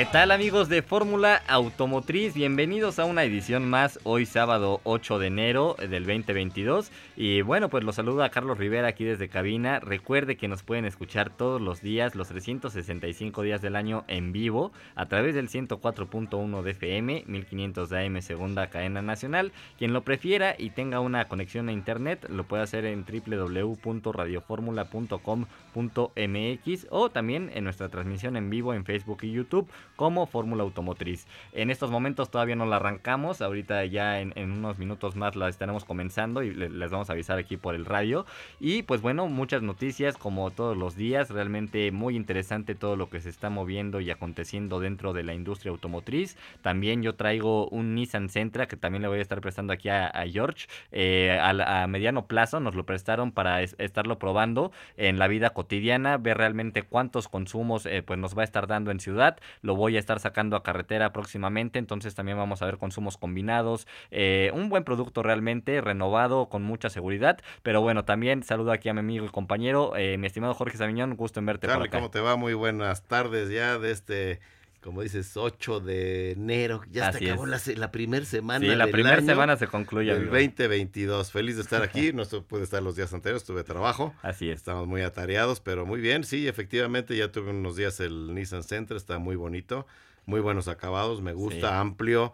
¿Qué tal amigos de Fórmula Automotriz? Bienvenidos a una edición más hoy sábado 8 de enero del 2022 y bueno pues los saluda Carlos Rivera aquí desde cabina. Recuerde que nos pueden escuchar todos los días, los 365 días del año en vivo a través del 104.1 de FM, 1500 de AM segunda cadena nacional. Quien lo prefiera y tenga una conexión a internet lo puede hacer en www.radioformula.com.mx o también en nuestra transmisión en vivo en Facebook y YouTube como Fórmula Automotriz. En estos momentos todavía no la arrancamos, ahorita ya en, unos minutos más la estaremos comenzando y les vamos a avisar aquí por el radio. Y pues bueno, muchas noticias como todos los días, realmente muy interesante todo lo que se está moviendo y aconteciendo dentro de la industria automotriz. También yo traigo un Nissan Sentra que también le voy a estar prestando aquí a, George. Eh, a, mediano plazo nos lo prestaron para estarlo probando en la vida cotidiana, ver realmente cuántos consumos eh, pues nos va a estar dando en ciudad voy a estar sacando a carretera próximamente, entonces también vamos a ver consumos combinados, eh, un buen producto realmente, renovado, con mucha seguridad, pero bueno, también saludo aquí a mi amigo y compañero, eh, mi estimado Jorge Sabiñón, gusto en verte por acá. ¿cómo te va? Muy buenas tardes ya de este como dices, 8 de enero. Ya se acabó la, la primera semana. Sí, la primera semana se concluye. El 2022. Feliz de estar aquí. no puede estar los días anteriores, tuve trabajo. Así es. Estamos muy atareados, pero muy bien. Sí, efectivamente, ya tuve unos días el Nissan Center, está muy bonito. Muy buenos acabados, me gusta, amplio,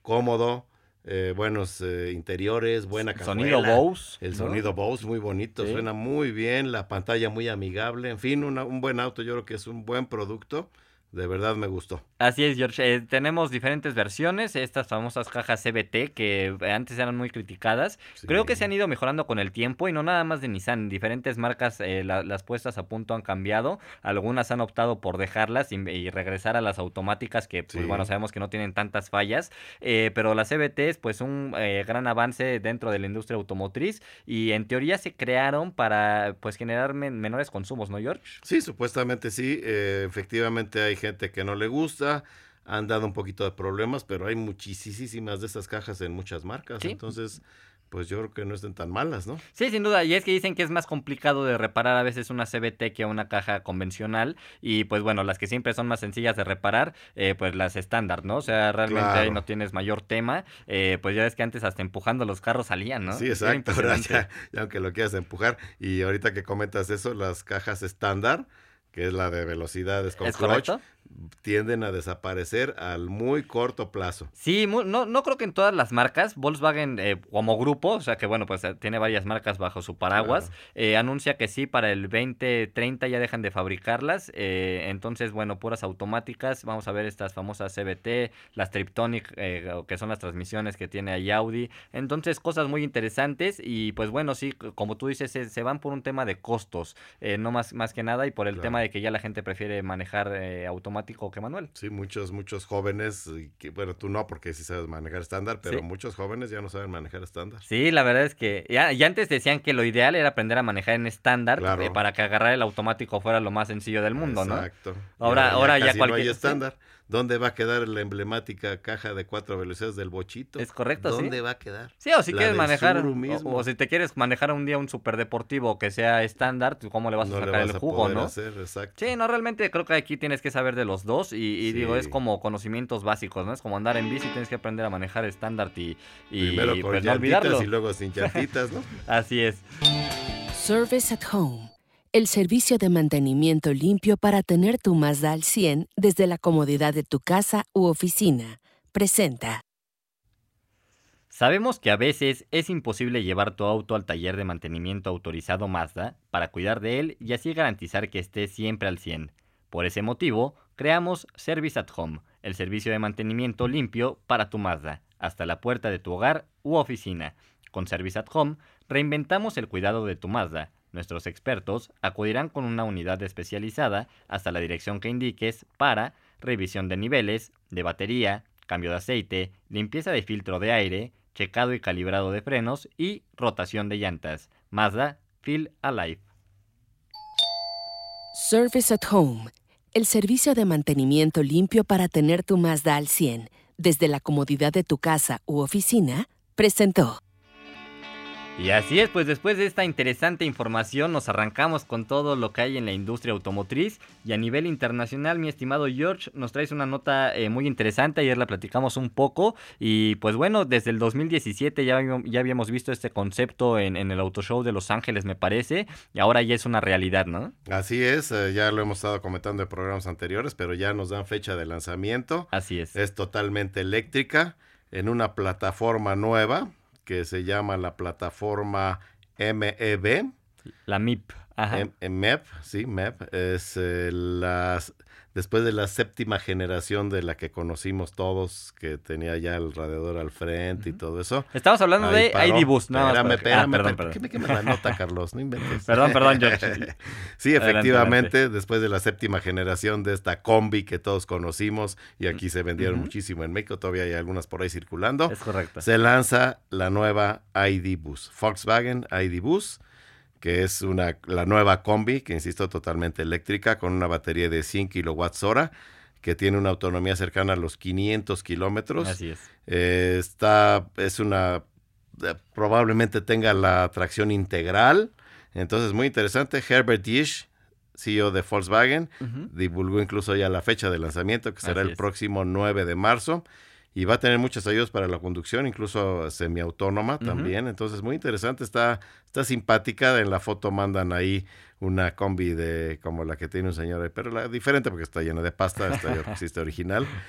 cómodo. Eh, buenos eh, interiores, buena Sonido Bose. El sonido Bose, muy bonito, suena muy bien, la pantalla muy amigable, en fin, un buen auto, yo creo que es un buen producto de verdad me gustó. Así es, George. Eh, tenemos diferentes versiones, estas famosas cajas CBT que antes eran muy criticadas. Creo que se han ido mejorando con el tiempo y no nada más de Nissan. Diferentes marcas, eh, las puestas a punto han cambiado. Algunas han optado por dejarlas y, regresar a las automáticas que, pues, bueno, sabemos que no tienen tantas fallas. Eh, pero las CBT es pues un gran avance dentro de la industria automotriz y en teoría se crearon para pues generar menores consumos, ¿no, George? Sí, supuestamente sí. efectivamente hay gente que no le gusta, han dado un poquito de problemas, pero hay muchísimas de estas cajas en muchas marcas. Entonces, pues yo creo que no estén tan malas, ¿no? Sí, sin duda. Y es que dicen que es más complicado de reparar a veces una CBT que una caja convencional. Y pues bueno, las que siempre son más sencillas de reparar, eh, pues las estándar, ¿no? O sea, realmente ahí no tienes mayor tema. Eh, pues ya ves que antes hasta empujando los carros salían, ¿no? Sí, exacto. ya, aunque lo quieras empujar. Y ahorita que comentas eso, las cajas estándar que es la de velocidades con clutch, tienden a desaparecer al muy corto plazo. Sí, no, no creo que en todas las marcas, Volkswagen eh, como grupo, o sea que bueno, pues eh, tiene varias marcas bajo su paraguas, eh, anuncia que sí, para el 2030 ya dejan de fabricarlas, entonces bueno, puras automáticas, vamos a ver estas famosas CBT, las Triptonic, que son las transmisiones que tiene ahí Audi, entonces cosas muy interesantes y pues bueno, sí, como tú dices, se, van por un tema de costos, no más, más que nada y por el tema de que ya la gente prefiere manejar automáticas que manual. Sí, muchos, muchos jóvenes, que, bueno, tú no, porque sí sabes manejar estándar, pero muchos jóvenes ya no saben manejar estándar. Sí, la verdad es que ya, antes decían que lo ideal era aprender a manejar en estándar eh, para que agarrar el automático fuera lo más sencillo del mundo, ¿no? Exacto. Ahora, ya, ahora ya, cualquier... estándar. ¿Dónde va a quedar la emblemática caja de cuatro velocidades del bochito? Es correcto, ¿Dónde va a quedar? Sí, o si quieres manejar, o, si te quieres manejar un día un superdeportivo que sea estándar, ¿cómo le vas a sacar el jugo, no? Sí, no, realmente creo que aquí tienes que saber de los dos y, digo, es como conocimientos básicos, ¿no? Es como andar en bici, tienes que aprender a manejar estándar y, y, Primero con pues, no olvidarlo. y luego sin llantitas, ¿no? Así es. Service at Home el servicio de mantenimiento limpio para tener tu Mazda al 100 desde la comodidad de tu casa u oficina. Presenta. Sabemos que a veces es imposible llevar tu auto al taller de mantenimiento autorizado Mazda para cuidar de él y así garantizar que esté siempre al 100. Por ese motivo, creamos Service at Home, el servicio de mantenimiento limpio para tu Mazda, hasta la puerta de tu hogar u oficina. Con Service at Home, reinventamos el cuidado de tu Mazda Nuestros expertos acudirán con una unidad especializada hasta la dirección que indiques para revisión de niveles, de batería, cambio de aceite, limpieza de filtro de aire, checado y calibrado de frenos y rotación de llantas. Mazda Feel Alive. Service at Home, el servicio de mantenimiento limpio para tener tu Mazda al 100 desde la comodidad de tu casa u oficina, presentó. Y así es, pues después de esta interesante información nos arrancamos con todo lo que hay en la industria automotriz y a nivel internacional, mi estimado George, nos traes una nota eh, muy interesante, ayer la platicamos un poco y pues bueno, desde el 2017 ya, ya habíamos visto este concepto en, el Auto Show de Los Ángeles me parece y ahora ya es una realidad, ¿no? Así es, eh, ya lo hemos estado comentando en programas anteriores, pero ya nos dan fecha de lanzamiento. Así es. Es totalmente eléctrica en una plataforma nueva que se llama la plataforma MEB. La MIP. Ajá. MEP, sí, MEP. Es eh, las después de la séptima generación de la que conocimos todos, que tenía ya el radiador al frente y todo eso. Estamos hablando de ID Bus, no Espérame, espérame, ah, perdón, ¿Por qué me quemas la nota, Carlos? No inventes. perdón, perdón, George. sí, efectivamente, después de la séptima generación de esta combi que todos conocimos y aquí se vendieron muchísimo en México, todavía hay algunas por ahí circulando. Es correcto. Se lanza la nueva ID Bus, Volkswagen ID Bus que es una, la nueva combi, que insisto, totalmente eléctrica, con una batería de 100 kilowatts hora, que tiene una autonomía cercana a los 500 kilómetros. Así es. Eh, está, es una, eh, probablemente tenga la tracción integral, entonces muy interesante. Herbert Dish, CEO de Volkswagen, divulgó incluso ya la fecha de lanzamiento, que será el próximo 9 de marzo y va a tener muchas ayudas para la conducción, incluso semiautónoma también. Entonces, muy interesante, está, está simpática. En la foto mandan ahí una combi de como la que tiene un señor, pero la diferente porque está llena de pasta, esta ya existe original.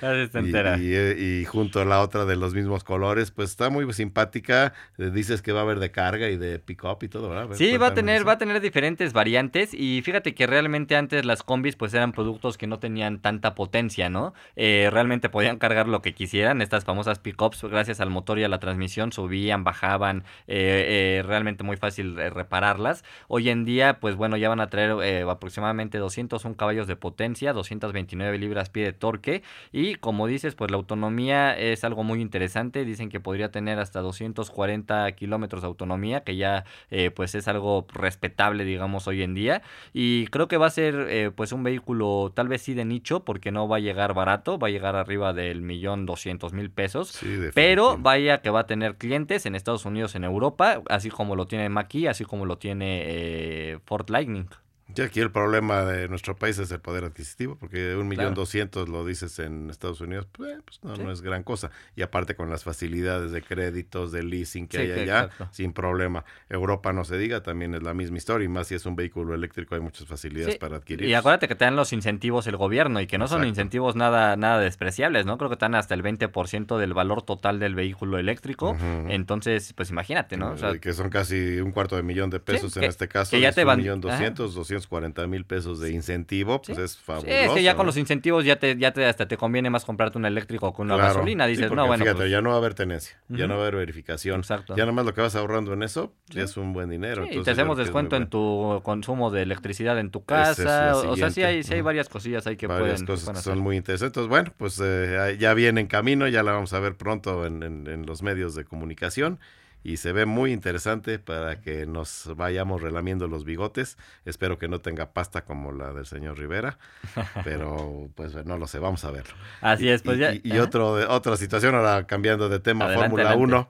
y, y, y, junto a la otra de los mismos colores, pues está muy simpática. Eh, dices que va a haber de carga y de pick-up y todo, ¿verdad? sí, va a tener, va a tener diferentes variantes y fíjate que realmente antes las combis pues eran productos que no tenían tanta potencia, ¿no? Eh, realmente podían cargar lo que quisieran, estas famosas pick-ups gracias al motor y a la transmisión subían, bajaban, eh, realmente muy fácil repararlas. Hoy en día, pues bueno, ya van a traer eh, aproximadamente 201 caballos de potencia, 229 libras pie de torque y como dices, pues la autonomía es algo muy interesante. Dicen que podría tener hasta 240 kilómetros de autonomía, que ya eh, pues es algo respetable, digamos, hoy en día. Y creo que va a ser eh, pues un vehículo tal vez sí de nicho, porque no va a llegar barato, va a llegar arriba del millón doscientos mil pesos. pero vaya que va a tener clientes en Estados Unidos, en Europa, así como lo tiene Mackie, así como lo tiene Ford Lightning y aquí el problema de nuestro país es el poder adquisitivo, porque un millón doscientos lo dices en Estados Unidos, pues, pues no, es gran cosa. Y aparte con las facilidades de créditos, de leasing que hay allá, sin problema. Europa no se diga, también es la misma historia, y más si es un vehículo eléctrico hay muchas facilidades para adquirir. Y acuérdate que te dan los incentivos el gobierno y que no son incentivos nada, nada despreciables, ¿no? Creo que te dan hasta el 20% del valor total del vehículo eléctrico. Entonces, pues imagínate, ¿no? que son casi un cuarto de millón de pesos en este caso. Que ya te van... Un millón doscientos, 240 mil pesos de incentivo, pues es fabuloso. es que ya con los incentivos ya te, ya te hasta te conviene más comprarte un eléctrico con una gasolina. Dices, no, bueno. Fíjate, pues ya no va a haber tenencia, ya no va a haber verificación. Exacto. Ya nomás lo que vas ahorrando en eso es un buen dinero. y te hacemos descuento en tu consumo de electricidad en tu casa. o sea, sí hay, sí hay varias cosillas ahí que varias pueden. cosas son muy interesantes. Bueno, pues eh, ya viene en camino, ya la vamos a ver pronto en, en los medios de comunicación y se ve muy interesante para que nos vayamos relamiendo los bigotes. Espero que no tenga pasta como la del señor Rivera, pero pues no lo sé, vamos a verlo. Así es, pues y, ya. Y, otro, otra situación, ahora cambiando de tema, Fórmula 1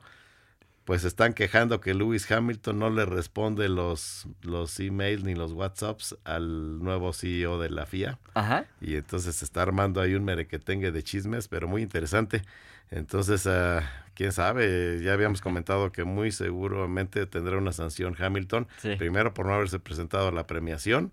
pues están quejando que Lewis Hamilton no le responde los, los emails ni los WhatsApps al nuevo CEO de la FIA. Ajá. Y entonces se está armando ahí un merequetengue de chismes, pero muy interesante. Entonces, uh, quién sabe, ya habíamos comentado que muy seguramente tendrá una sanción Hamilton, primero por no haberse presentado a la premiación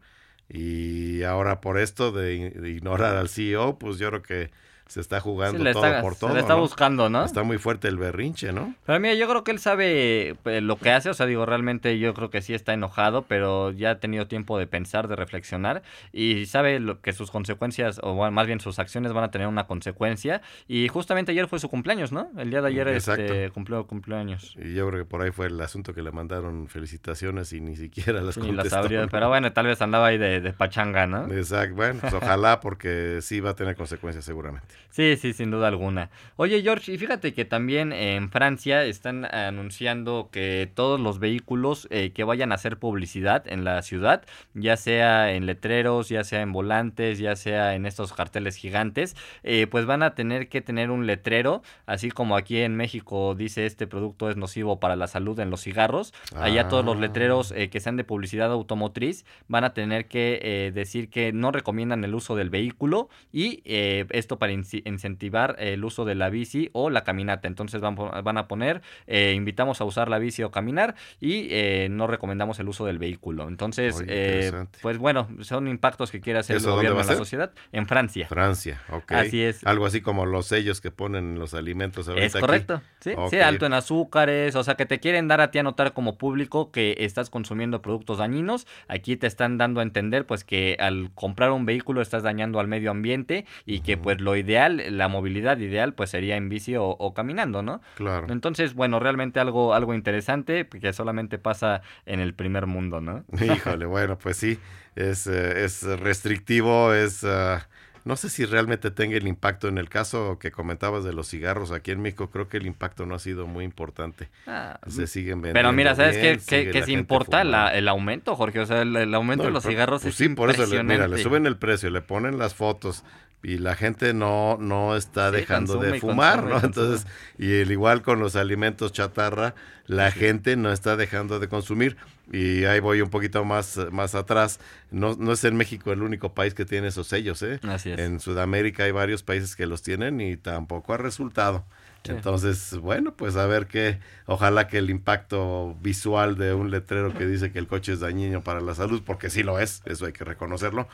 y ahora por esto de, de ignorar al CEO, pues yo creo que se está jugando todo por todo. Se le está buscando, ¿no? Está muy fuerte el berrinche, ¿no? Pero mira, yo creo que él sabe eh, lo que hace, o sea, digo, realmente yo creo que sí está enojado, pero ya ha tenido tiempo de pensar, de reflexionar y sabe lo que sus consecuencias, o más bien sus acciones van a tener una consecuencia. Y justamente ayer fue su cumpleaños, ¿no? El día de ayer este, cumplió cumpleaños. Y yo creo que por ahí fue el asunto que le mandaron felicitaciones y ni siquiera las contestó. pero bueno, tal vez andaba ahí de, de pachanga, ¿no? Exacto, bueno, pues ojalá porque sí va a tener consecuencias seguramente. Sí, sí, sin duda alguna. Oye, George, y fíjate que también en Francia están anunciando que todos los vehículos eh, que vayan a hacer publicidad en la ciudad, ya sea en letreros, ya sea en volantes, ya sea en estos carteles gigantes, eh, pues van a tener que tener un letrero, así como aquí en México dice este producto es nocivo para la salud en los cigarros. Allá todos los letreros eh, que sean de publicidad automotriz van a tener que decir que no recomiendan el uso del vehículo y esto para incentivar el uso de la bici o la caminata. Entonces van, van a poner, eh, invitamos a usar la bici o caminar y eh, no recomendamos el uso del vehículo. Entonces, eh, pues bueno, son impactos que quiere hacer el gobierno en la sociedad. En Francia. Francia, ok. Así es. Algo así como los sellos que ponen en los alimentos Es correcto, ¿sí? sí, alto en azúcares, o sea que te quieren dar a ti a notar como público que estás consumiendo productos dañinos. Aquí te están dando a entender pues que al comprar un vehículo estás dañando al medio ambiente y que pues lo ideal la movilidad ideal, pues sería en bici o, caminando, ¿no? Claro. Entonces, bueno, realmente algo, algo interesante que solamente pasa en el primer mundo, ¿no? Híjole, bueno, pues sí, es, eh, es restrictivo, es... Ah, no sé si realmente tenga el impacto. En el caso que comentabas de los cigarros aquí en México, creo que el impacto no ha sido muy importante. Ah, Se siguen vendiendo. Pero mira, ¿sabes qué, qué, se importa el aumento, Jorge? O sea, el, aumento de los cigarros pues es sí, por eso le, mira, le suben el precio, le ponen las fotos, y la gente no, no está dejando de fumar, ¿no? Entonces, y el igual con los alimentos chatarra, la gente no está dejando de consumir. Y ahí voy un poquito más, más atrás. No, no es en México el único país que tiene esos sellos, ¿eh? Así es. En Sudamérica hay varios países que los tienen y tampoco ha resultado. Entonces, bueno, pues a ver qué, ojalá que el impacto visual de un letrero que dice que el coche es dañino para la salud, porque sí lo es, eso hay que reconocerlo,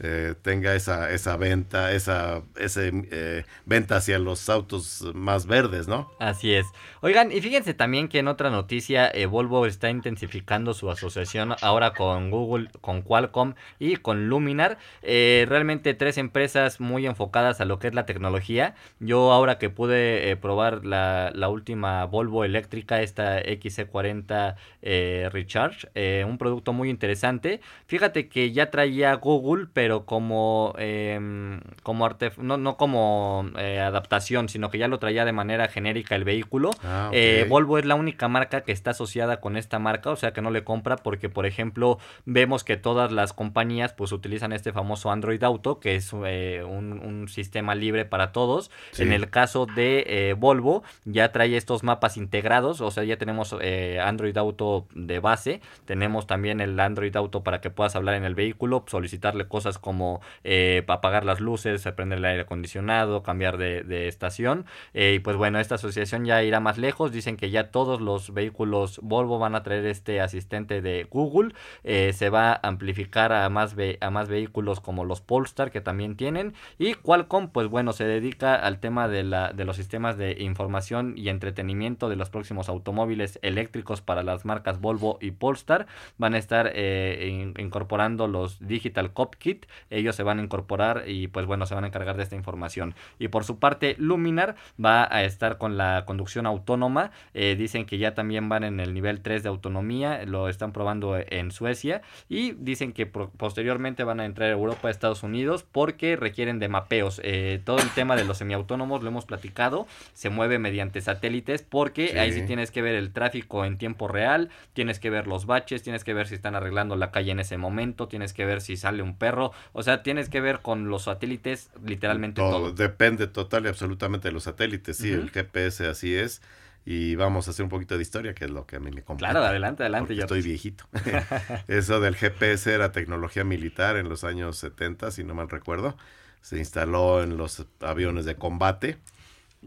eh, tenga esa, esa venta, esa ese, eh, venta hacia los autos más verdes, ¿no? Así es. Oigan, y fíjense también que en otra noticia, eh, Volvo está intensificando su asociación ahora con Google, con Qualcomm y con Luminar. realmente tres empresas muy enfocadas a lo que es la tecnología. Yo ahora que pude probar la, la, última Volvo eléctrica, esta XC40 Recharge, un producto muy interesante. Fíjate que ya traía Google, pero pero como, em, como no, no como eh, adaptación, sino que ya lo traía de manera genérica el vehículo. Ah, eh, Volvo es la única marca que está asociada con esta marca, o sea que no le compra porque, por ejemplo, vemos que todas las compañías pues utilizan este famoso Android Auto, que es eh, un, sistema libre para todos. En el caso de Volvo, ya trae estos mapas integrados, o sea, ya tenemos Android Auto de base, tenemos también el Android Auto para que puedas hablar en el vehículo, solicitarle cosas como eh, apagar las luces, prender el aire acondicionado, cambiar de, estación. Eh, y pues bueno, esta asociación ya irá más lejos. Dicen que ya todos los vehículos Volvo van a traer este asistente de Google. Eh, se va a amplificar a más, a más vehículos como los Polestar que también tienen. Y Qualcomm, pues bueno, se dedica al tema de, la, de los sistemas de información y entretenimiento de los próximos automóviles eléctricos para las marcas Volvo y Polestar. Van a estar incorporando los Digital Ellos se van a incorporar y pues bueno, se van a encargar de esta información. Y por su parte, Luminar va a estar con la conducción autónoma. Eh, dicen que ya también van en el nivel 3 de autonomía, lo están probando en Suecia y dicen que posteriormente van a entrar a Europa, Estados Unidos porque requieren de mapeos. Eh, todo el tema de los semiautónomos lo hemos platicado, se mueve mediante satélites porque ahí sí tienes que ver el tráfico en tiempo real, tienes que ver los baches, tienes que ver si están arreglando la calle en ese momento, tienes que ver si sale un perro, o sea, tienes que ver con los satélites literalmente todo. Depende total y absolutamente de los satélites, sí, el GPS así es. Y vamos a hacer un poquito de historia, que es lo que a mí me compete. Claro, adelante, adelante. Yo estoy viejito. Eso del GPS era tecnología militar en los años 70, si no mal recuerdo. Se instaló en los aviones de combate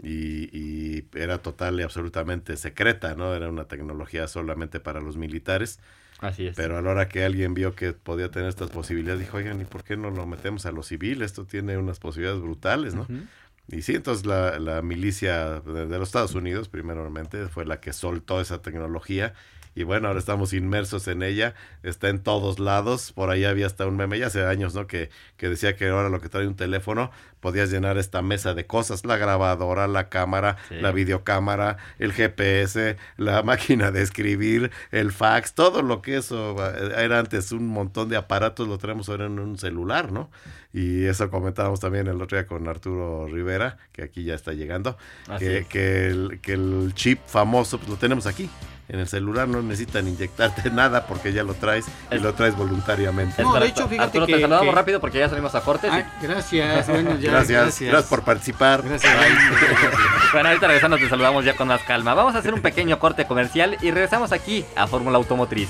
y, y era total y absolutamente secreta, ¿no? Era una tecnología solamente para los militares Así es. Pero a la hora que alguien vio que podía tener estas posibilidades, dijo, oigan, ¿y por qué no lo metemos a lo civil? Esto tiene unas posibilidades brutales, ¿no? Y sí, entonces la, milicia de, los Estados Unidos, primeramente, fue la que soltó esa tecnología y bueno, ahora estamos inmersos en ella, está en todos lados, por ahí había hasta un meme, ya hace años, ¿no? Que, que decía que ahora lo que trae un teléfono, podías llenar esta mesa de cosas, la grabadora, la cámara, la videocámara, el GPS, la máquina de escribir, el fax, todo lo que eso eh, era antes un montón de aparatos, lo tenemos ahora en un celular, ¿no? Y eso comentábamos también el otro día con Arturo Rivera, que aquí ya está llegando, que, que, el, que el chip famoso pues, lo tenemos aquí en el celular no necesitan inyectarte nada porque ya lo traes y lo traes voluntariamente. No, de hecho, fíjate Arturo, que, te saludamos rápido porque ya salimos a cortes. gracias, bueno, ya, gracias, gracias, por participar. Gracias. bueno, ahorita regresando te saludamos ya con más calma. Vamos a hacer un pequeño corte comercial y regresamos aquí a Fórmula Automotriz.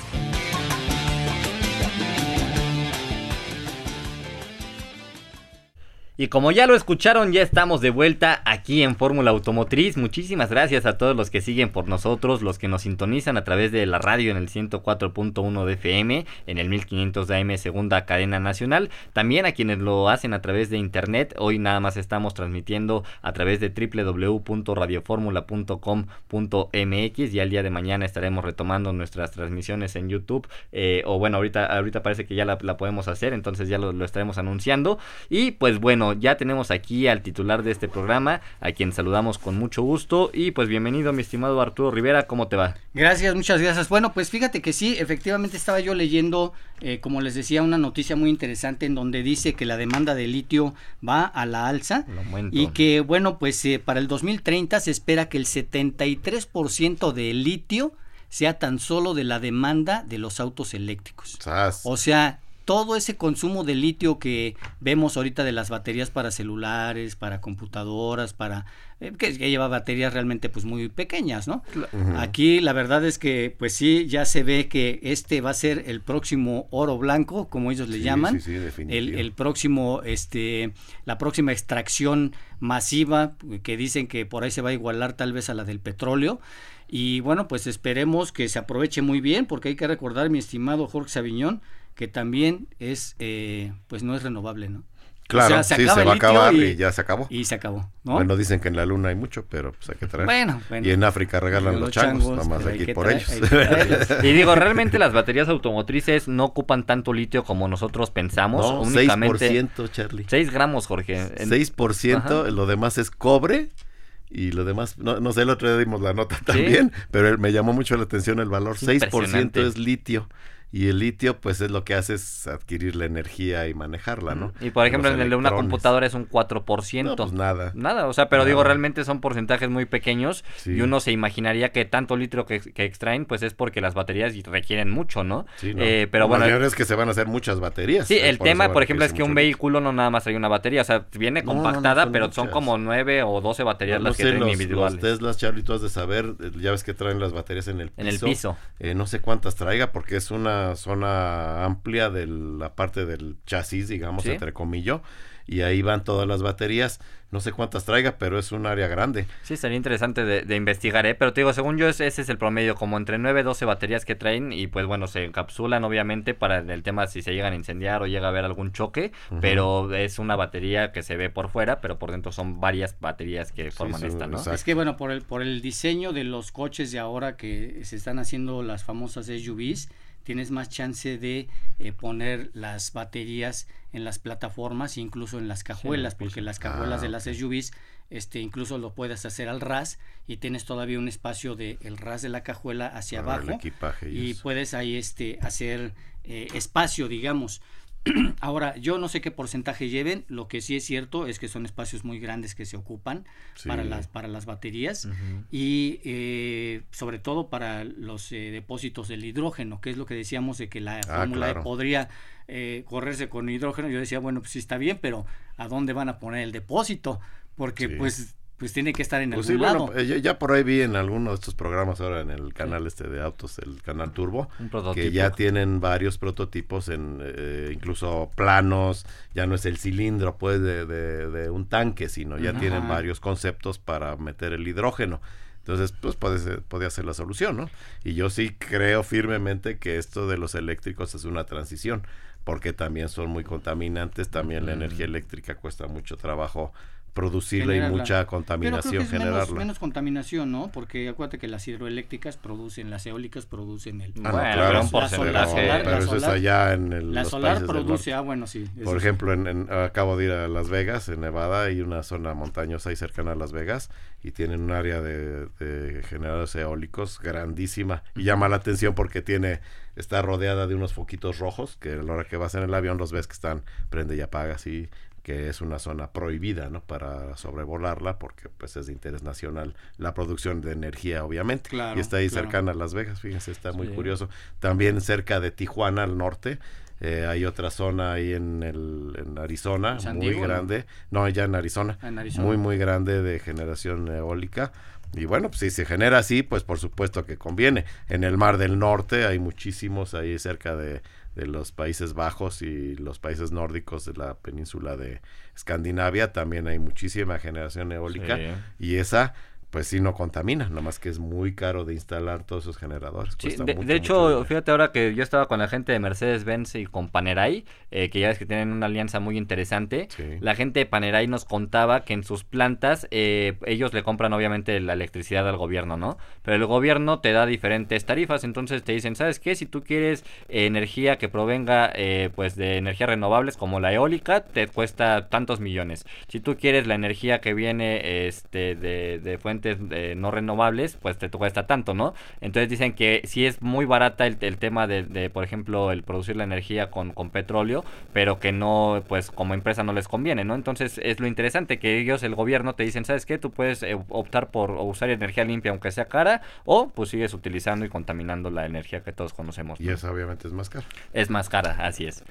Y como ya lo escucharon, ya estamos de vuelta aquí en Fórmula Automotriz. Muchísimas gracias a todos los que siguen por nosotros, los que nos sintonizan a través de la radio en el 104.1 de FM, en el 1500 de AM segunda cadena nacional. También a quienes lo hacen a través de internet. Hoy nada más estamos transmitiendo a través de www.radioformula.com.mx y al día de mañana estaremos retomando nuestras transmisiones en YouTube. Eh, o bueno, ahorita, ahorita parece que ya la, podemos hacer, entonces ya lo estaremos anunciando. Y pues bueno, ya tenemos aquí al titular de este programa, a quien saludamos con mucho gusto. Y pues bienvenido, mi estimado Arturo Rivera, ¿cómo te va? Gracias, muchas gracias. Bueno, pues fíjate que sí, efectivamente estaba yo leyendo, eh, como les decía, una noticia muy interesante en donde dice que la demanda de litio va a la alza y que, bueno, pues eh, para el 2030 se espera que el 73% de litio sea tan solo de la demanda de los autos eléctricos. O sea, todo ese consumo de litio que vemos ahorita de las baterías para celulares, para computadoras, para eh, que, lleva baterías realmente pues muy pequeñas, ¿no? Aquí la verdad es que pues sí ya se ve que este va a ser el próximo oro blanco, como ellos le llaman, sí, sí, el, el, próximo este la próxima extracción masiva que dicen que por ahí se va a igualar tal vez a la del petróleo. Y bueno, pues esperemos que se aproveche muy bien, porque hay que recordar, mi estimado Jorge Saviñón, que también es, eh, pues no es renovable, ¿no? Claro, se sí, se va a acabar y, ya se acabó. Y se acabó, ¿no? Bueno, dicen que en la luna hay mucho, pero pues hay que traer. Bueno, bueno. Y en África regalan los, changos, nada más hay que ir por ellos. y digo, realmente las baterías automotrices no ocupan tanto litio como nosotros pensamos. No, únicamente 6%, Charlie. 6 gramos, Jorge. 6%, lo demás es cobre y lo demás, no, no sé, el otro día dimos la nota también, pero me llamó mucho la atención el valor, 6% es litio y el litio pues es lo que hace es adquirir la energía y manejarla, ¿no? Y por ejemplo en el de una computadora es un 4%. No, pues nada. Nada, o sea, pero digo, realmente son porcentajes muy pequeños y uno se imaginaría que tanto litio que, extraen pues es porque las baterías requieren mucho, ¿no? Sí, eh, pero bueno. es que se van a hacer muchas baterías. Sí, eh, el tema, por ejemplo, es que un vehículo no nada más trae una batería, o sea, viene compactada, pero son como 9 o 12 baterías las que traen los, individuales. Los Teslas, Charlie, tú has de saber, eh, ya ves que traen las baterías en el piso. En el piso. no sé cuántas traiga porque es una zona amplia de la parte del chasis, digamos, entre comillas, y ahí van todas las baterías. No sé cuántas traiga, pero es un área grande. Sí, sería interesante de, investigar, ¿eh? Pero te digo, según yo, ese, es el promedio, como entre 9 y 12 baterías que traen y pues bueno, se encapsulan obviamente para el tema si se llegan a incendiar o llega a haber algún choque, pero es una batería que se ve por fuera, pero por dentro son varias baterías que forman esta, ¿no? Es que bueno, por el, por el diseño de los coches de ahora que se están haciendo las famosas SUVs, tienes más chance de eh, poner las baterías en las plataformas, incluso en las cajuelas, porque las cajuelas de ah, las SUVs este, incluso lo puedes hacer al ras y tienes todavía un espacio del el ras de la cajuela hacia abajo y, puedes ahí este, hacer eh, espacio, digamos. Ahora, yo no sé qué porcentaje lleven, lo que sí es cierto es que son espacios muy grandes que se ocupan para, las, para las baterías y eh, sobre todo para los eh, depósitos del hidrógeno, que es lo que decíamos de que la ah, fórmula e podría eh, correrse con hidrógeno. Yo decía, bueno, pues sí está bien, pero ¿a dónde van a poner el depósito? Porque pues pues tiene que estar en el pues algún lado. Eh, ya, por ahí vi en alguno de estos programas ahora en el canal este de autos, el canal Turbo, que ya tienen varios prototipos en eh, incluso planos, ya no es el cilindro pues de, de, un tanque, sino ya tienen varios conceptos para meter el hidrógeno. Entonces, pues puede ser, podría ser la solución, ¿no? Y yo sí creo firmemente que esto de los eléctricos es una transición, porque también son muy contaminantes, también la energía eléctrica cuesta mucho trabajo producirla y mucha contaminación Pero generarla. Menos, contaminación, ¿no? Porque acuérdate que las hidroeléctricas producen, las eólicas producen el. Ah, claro, un porcentaje. Pero, eso es allá en el. La solar produce, ah, bueno, sí. Por ejemplo, en, acabo de ir a Las Vegas, en Nevada, hay una zona montañosa ahí cercana a Las Vegas y tienen un área de, de generadores eólicos grandísima y llama la atención porque tiene está rodeada de unos foquitos rojos que a la hora que vas en el avión los ves que están prende y apaga así que es una zona prohibida, ¿no? Para sobrevolarla, porque pues es de interés nacional la producción de energía, obviamente. y está ahí cercana a Las Vegas, fíjense, está muy curioso. También cerca de Tijuana, al norte, eh, hay otra zona ahí en, el, en Arizona, muy grande. ¿no? ya en Arizona, en Arizona. Muy, muy grande de generación eólica. Y bueno, pues si se genera así, pues por supuesto que conviene. En el Mar del Norte hay muchísimos ahí cerca de de los Países Bajos y los países nórdicos de la península de Escandinavia también hay muchísima generación eólica y esa pues sí no contamina, nada más que es muy caro de instalar todos esos generadores. de, hecho, fíjate ahora que yo estaba con la gente de Mercedes-Benz y con Panerai, eh, que ya ves que tienen una alianza muy interesante. La gente de Panerai nos contaba que en sus plantas eh, ellos le compran obviamente la electricidad al gobierno, ¿no? Pero el gobierno te da diferentes tarifas, entonces te dicen, ¿sabes qué? Si tú quieres eh, energía que provenga pues de energías renovables como la eólica, te cuesta tantos millones. Si tú quieres la energía que viene este de, de fuentes eh, no renovables, pues te cuesta tanto, ¿no? Entonces dicen que si es muy barata el, tema de, por ejemplo, el producir la energía con, con, petróleo, pero que no, pues como empresa no les conviene, ¿no? Entonces es lo interesante que ellos, el gobierno, te dicen, ¿sabes qué? Tú puedes eh, optar por usar energía limpia aunque sea cara, o pues sigues utilizando y contaminando la energía que todos conocemos. Y esa obviamente es más cara. Es más cara, así es.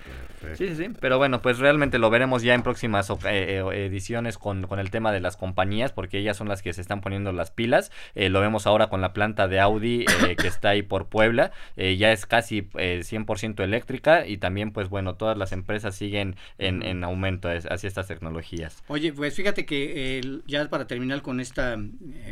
Sí, sí, sí. Pero bueno, pues realmente lo veremos ya en próximas eh, ediciones con, con el tema de las compañías, porque ellas son las que se están poniendo las pilas. Eh, lo vemos ahora con la planta de Audi eh, que está ahí por Puebla. Eh, ya es casi 100% eléctrica y también, pues bueno, todas las empresas siguen en, aumento hacia estas tecnologías. Oye, pues fíjate que ya para terminar con esta,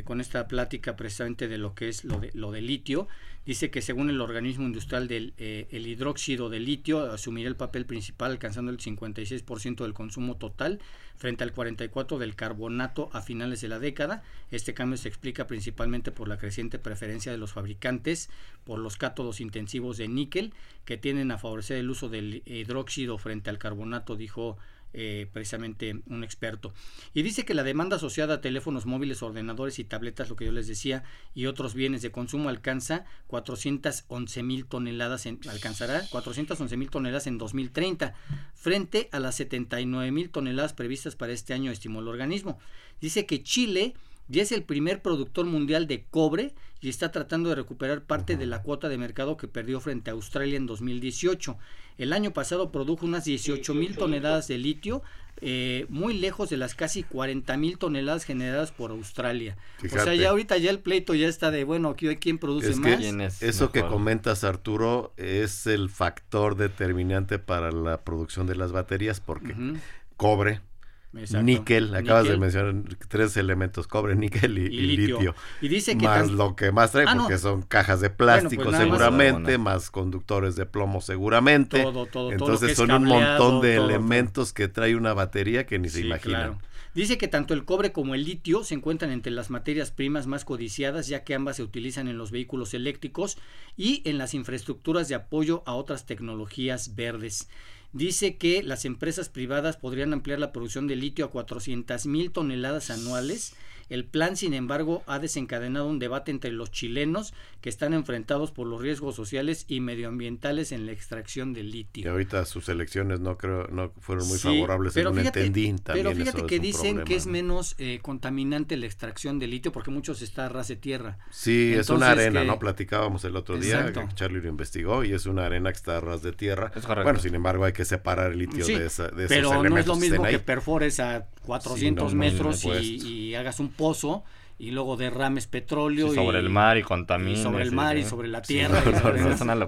con esta plática precisamente de lo que es lo de, lo de litio, dice que según el organismo industrial del el hidróxido de litio asumirá el papel principal alcanzando el 56% del consumo total frente al 44% del carbonato a finales de la década. Este cambio se explica principalmente por la creciente preferencia de los fabricantes por los cátodos intensivos de níquel que tienden a favorecer el uso del hidróxido frente al carbonato, dijo eh, precisamente un experto. Y dice que la demanda asociada a teléfonos móviles, ordenadores y tabletas, lo que yo les decía, y otros bienes de consumo alcanza 411 mil toneladas, en, alcanzará 411 mil toneladas en 2030, frente a las 79 mil toneladas previstas para este año, estimó el organismo. Dice que Chile ya es el primer productor mundial de cobre y está tratando de recuperar parte de la cuota de mercado que perdió frente a Australia en 2018. El año pasado produjo unas 18 mil toneladas de litio, eh, muy lejos de las casi 40 mil toneladas generadas por Australia. O sea, ya ahorita ya el pleito ya está de, bueno, ¿quién produce más? eso que comentas, Arturo, es el factor determinante para la producción de las baterías, porque cobre, níquel, acabas de mencionar tres elementos, cobre, níquel y, litio. Y dice que más lo que más trae, ah, porque son cajas de plástico pues seguramente, más, conductores de plomo seguramente. Todo, todo, Entonces son un montón de elementos que trae una batería que ni se imaginan. Dice que tanto el cobre como el litio se encuentran entre las materias primas más codiciadas, ya que ambas se utilizan en los vehículos eléctricos y en las infraestructuras de apoyo a otras tecnologías verdes. Dice que las empresas privadas podrían ampliar la producción de litio a 400 mil toneladas anuales el plan, sin embargo, ha desencadenado un debate entre los chilenos que están enfrentados por los riesgos sociales y medioambientales en la extracción del litio. Y ahorita sus elecciones no creo no fueron muy favorables, pero fíjate, Pero fíjate que dicen que es menos eh, contaminante la extracción del litio porque muchos está a ras de tierra. Sí, es una arena, ¿no? Platicábamos el otro día, que Charlie lo investigó y es una arena que está a ras de tierra. bueno, sin embargo, hay que separar el litio de, esa, de pero esos elementos. Pero no es lo mismo que, perfores a 400 metros y hagas un pozo y luego derrames petróleo sobre el mar y contamina sobre el mar y sobre la tierra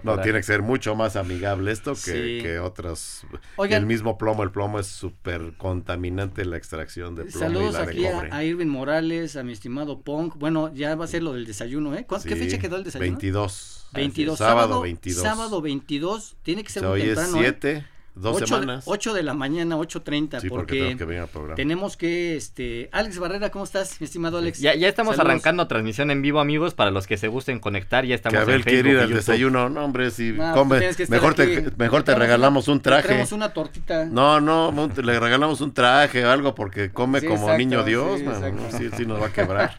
no, tiene que ser mucho más amigable esto que, que otros. El mismo plomo el plomo es súper contaminante la extracción de plomo saludos y la aquí A, Irving Morales a mi estimado Punk. Bueno ya va a ser lo del desayuno ¿eh? ¿qué fecha quedó el desayuno? 22 22 sábado, 22 sábado 22 tiene que ser muy temprano 7 dos semanas. 8 de la mañana, 8.30, sí, porque, tenemos que, venir al programa. tenemos que, este, Alex Barrera, ¿cómo estás, mi estimado Alex? Ya, ya estamos arrancando transmisión en vivo, amigos, para los que se gusten conectar, ya estamos que Abel quiere ir al desayuno, no, hombre, si come, mejor te, mejor te regalamos un traje. Tenemos una tortita. No, no, le regalamos un traje o algo porque come como niño Dios, sí, sí nos va a quebrar.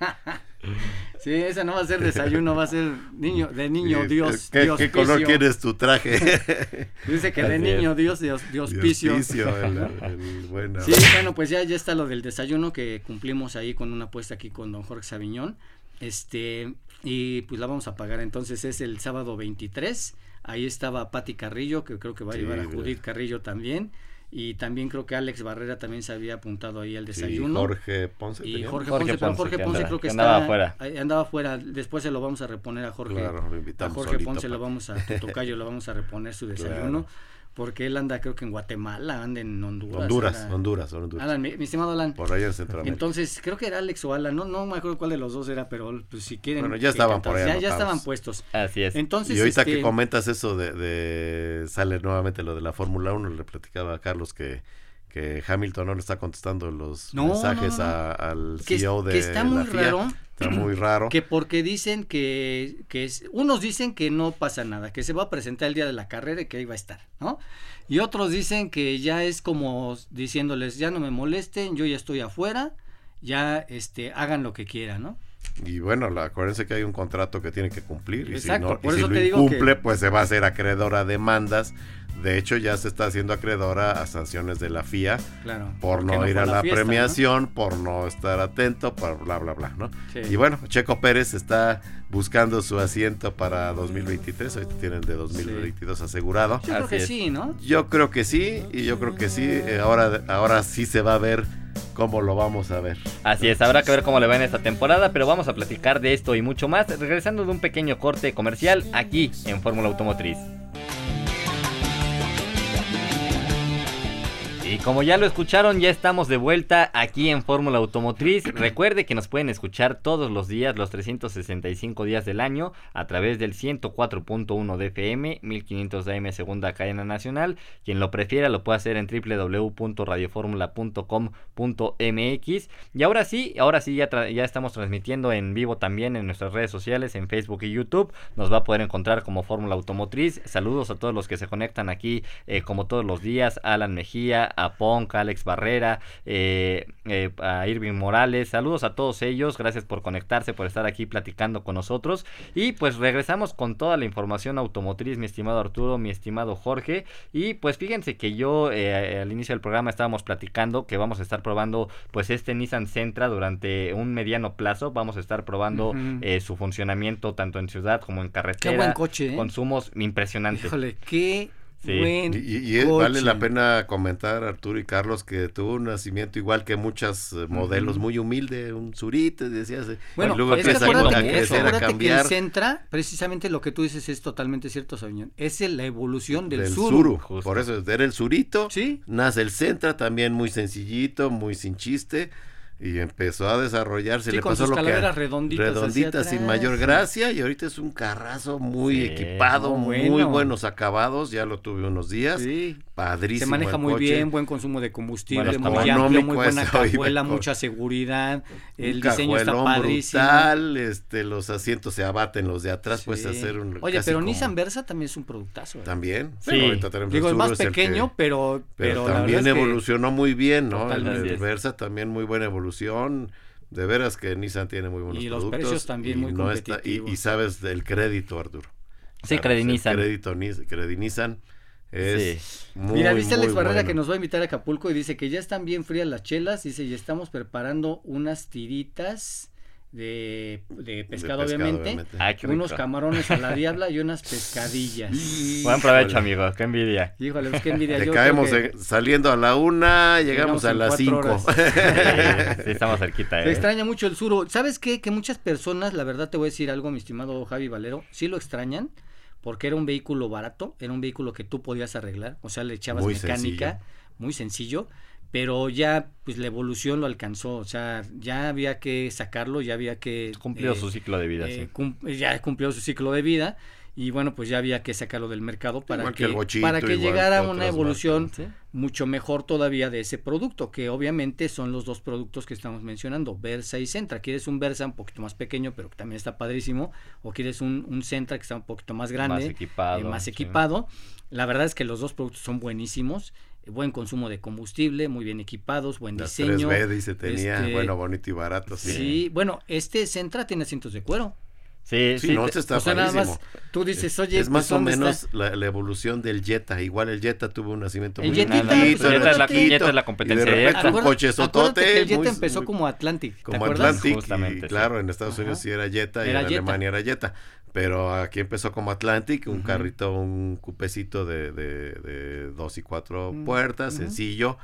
Sí, esa no va a ser desayuno, va a ser niño, de niño Dios. ¿Qué, ¿qué color quieres tu traje? Dice que de niño Dios de, de hospicio. sí, bueno, pues ya, ya está lo del desayuno que cumplimos ahí con una apuesta aquí con don Jorge Sabiñón. Este, y pues la vamos a pagar. Entonces es el sábado 23. Ahí estaba Patti Carrillo, que creo que va a llevar a Judith Carrillo también y también creo que Alex Barrera también se había apuntado ahí al desayuno. Jorge Ponce. Y Jorge, Ponce, Jorge Ponce, creo que, andaba afuera. Andaba afuera. Después se lo vamos a reponer a Jorge. Claro, lo a Jorge Ponce lo vamos a, Tocayo lo vamos a reponer su desayuno porque él anda creo que en Guatemala, anda en Honduras. Honduras, Honduras, Honduras. Alan, mi, estimado Alan. Por allá en Centroamérica. Entonces, creo que era Alex o Alan, no, no me acuerdo cuál de los dos era, pero pues si quieren. Bueno, ya estaban por allá. Ya, ya, estaban puestos. Así es. Entonces, y ahorita que este comentas eso de, de, sale nuevamente lo de la Fórmula 1, le platicaba a Carlos que que Hamilton no le está contestando los mensajes al CEO de que está muy raro está muy raro. Que porque dicen que que unos dicen que no pasa nada que se va a presentar el día de la carrera y que ahí va a estar no y otros dicen que ya es como diciéndoles ya no me molesten yo ya estoy afuera ya este hagan lo que quieran no y bueno, la, acuérdense que hay un contrato que tiene que cumplir. Y si no, y si lo cumple, pues se va a hacer acreedor a demandas de hecho, ya se está haciendo acreedora a sanciones de la FIA por no, ir a la, premiación, por no estar atento, por bla, bla, bla, ¿no? Y bueno, Checo Pérez está buscando su asiento para 2023, ahorita tienen de 2022 asegurado. Yo creo que sí, ¿no? Yo creo que sí, y yo creo que sí, eh, ahora, ahora sí se va a ver cómo lo vamos a ver. Así es, habrá que ver cómo le va en esta temporada, pero vamos a platicar de esto y mucho más, regresando de un pequeño corte comercial aquí en Fórmula Automotriz. Y como ya lo escucharon, ya estamos de vuelta aquí en Fórmula Automotriz. Recuerde que nos pueden escuchar todos los días, los 365 días del año, a través del 104.1 de FM, 1500 AM segunda cadena nacional. Quien lo prefiera lo puede hacer en www.radioformula.com.mx. Y ahora sí, ahora sí ya, ya estamos transmitiendo en vivo también en nuestras redes sociales, en Facebook y YouTube. Nos va a poder encontrar como Fórmula Automotriz. Saludos a todos los que se conectan aquí eh, como todos los días. Alan Mejía, a Ponk, a Alex Barrera, eh, eh, a Irving Morales. Saludos a todos ellos. Gracias por conectarse, por estar aquí platicando con nosotros. Y pues regresamos con toda la información automotriz, mi estimado Arturo, mi estimado Jorge. Y pues fíjense que yo eh, al inicio del programa estábamos platicando que vamos a estar probando pues este Nissan Sentra durante un mediano plazo. Vamos a estar probando su funcionamiento tanto en ciudad como en carretera. Qué buen coche. Consumos impresionantes. Híjole, qué y, vale la pena comentar, Arturo y Carlos, que tuvo un nacimiento igual que muchos eh, modelos, muy humilde, un surito, decías. Eh, bueno, luego es que a, cambiar. Que el Centra, precisamente lo que tú dices es totalmente cierto, Sabiñón. Es la evolución del, Suru. Por eso era el Surito, ¿Sí? nace el Centra, también muy sencillito, muy sin chiste y empezó a desarrollarse. le pasó lo que redonditas, redonditas sin mayor gracia y ahorita es un carrazo muy equipado, muy, buenos acabados. Ya lo tuve unos días. Sí. Padrísimo. Se maneja muy bien, buen consumo de combustible, muy amplio, muy buena cajuela, mucha seguridad. El diseño está padrísimo. Brutal, este, los asientos se abaten los de atrás, puedes hacer un. Oye, pero Nissan Versa también es un productazo. ¿eh? También. Sí. Digo, es más pequeño, pero, pero, también evolucionó muy bien, ¿no? El, Versa también muy buena evolución. De veras que Nissan tiene muy buenos productos. Y los precios también muy no y, sabes del crédito, Arturo. Sí, Credinizan. Crédito Credinizan es Mira, dice Alex Barrera que nos va a invitar a Acapulco y dice que ya están bien frías las chelas. Dice, y estamos preparando unas tiritas de, pescado, obviamente, ah, unos camarones a la diabla y unas pescadillas. Buen provecho, amigo, qué envidia. Híjole, pues, qué envidia. Te caemos saliendo a la una, llegamos, a las cinco. Sí, estamos cerquita. Se ¿eh? extraña mucho el sur. ¿Sabes qué? Que muchas personas, la verdad te voy a decir algo, mi estimado Javi Valero, sí lo extrañan porque era un vehículo barato, era un vehículo que tú podías arreglar, o sea, le echabas mecánica, muy sencillo, pero ya pues la evolución lo alcanzó, o sea, ya había que sacarlo, ya había que... Cumplió eh, su ciclo de vida, eh, sí. ya cumplió su ciclo de vida y bueno, pues ya había que sacarlo del mercado para que, para que llegara una evolución mucho mejor todavía de ese producto, que obviamente son los dos productos que estamos mencionando, Versa y Centra. Quieres un Versa un poquito más pequeño, pero que también está padrísimo, o quieres un, un Centra que está un poquito más grande, más equipado. Eh, más equipado. La verdad es que los dos productos son buenísimos buen consumo de combustible, muy bien equipados, buen diseño. 3B dice tenía, este, bueno, bonito y barato. Sí. sí, bueno, este Centra tiene asientos de cuero. Sí, sí, no, te, está o sea, nada más tú dices, oye, es pues, más o menos la, evolución del Jetta. Igual el Jetta tuvo un nacimiento el muy Jetta, el Jetta, es la, Jetta es la competencia de, de un coche sotote. el Jetta empezó como Atlantic. Como Atlantic. Y, claro, en Estados Unidos sí era Jetta y en Alemania era Jetta. Pero aquí empezó como Atlantic, un carrito, un cupecito de, de, de dos y cuatro mm, puertas, sencillo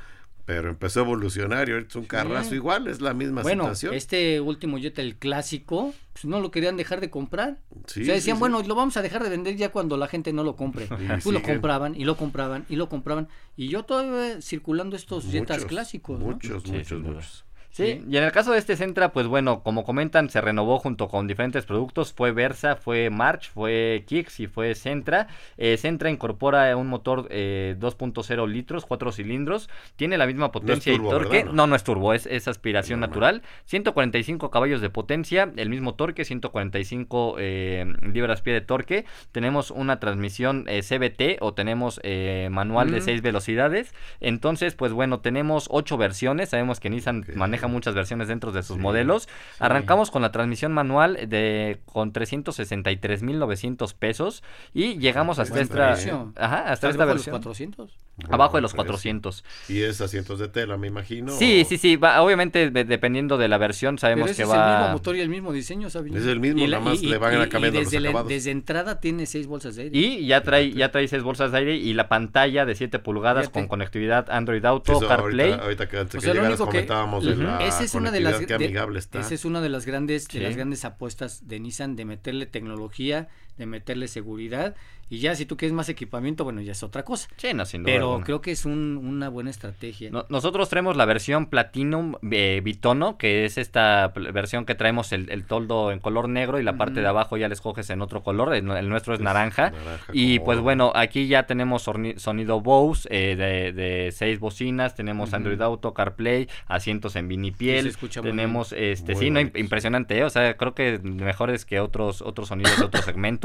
pero empezó a evolucionar y ahorita es un carrazo igual, es la misma bueno, situación. este último Jetta, el clásico, pues no lo querían dejar de comprar. o sea, decían, bueno, lo vamos a dejar de vender ya cuando la gente no lo compre. pues lo compraban y lo compraban y lo compraban. Y yo todavía circulando estos Jettas clásicos. Muchos, muchos, muchos. Sí, y en el caso de este Centra, pues bueno, como comentan, se renovó junto con diferentes productos. Fue Versa, fue March, fue Kicks y fue Centra. Eh, Centra incorpora un motor eh, 2.0 litros, 4 cilindros. Tiene la misma potencia y torque. No, no, es turbo, es, es aspiración natural. 145 caballos de potencia, el mismo torque, 145 eh, libras-pie de torque. Tenemos una transmisión eh, CBT o tenemos eh, manual de 6 velocidades. Entonces, pues bueno, tenemos 8 versiones. Sabemos que Nissan maneja muchas versiones dentro de sus modelos. Arrancamos con la transmisión manual de con 363.900 pesos y llegamos hasta esta, ajá, hasta esta versión. 400? Abajo de los 400. Y es asientos de tela, me imagino. Sí, sí, sí. obviamente, dependiendo de la versión, sabemos que va. Es el mismo motor y el mismo diseño, ¿sabes? Es el mismo, nada más le van a cambiar desde, los desde entrada tiene seis bolsas de aire. Y ya trae, ya trae seis bolsas de aire y la pantalla de 7 pulgadas con conectividad Android Auto, CarPlay. Ahorita, que antes que llegaras comentábamos de la esa es una de las Esa es una de las grandes, de las grandes apuestas de Nissan de meterle tecnología, de meterle seguridad y ya si tú quieres más equipamiento, bueno, ya es otra cosa. Sí, no, sin duda Pero creo que es una buena estrategia. nosotros traemos la versión Platinum eh, Bitono, que es esta versión que traemos el, toldo en color negro y la parte de abajo ya les coges en otro color. El, nuestro es, naranja. y pues bueno, aquí ya tenemos sonido Bose eh, de, seis bocinas, tenemos Android Auto, CarPlay, asientos en vinipiel. Sí, tenemos, este, sí, no, impresionante, ¿eh? o sea, creo que mejores que otros, otros sonidos de otros segmentos.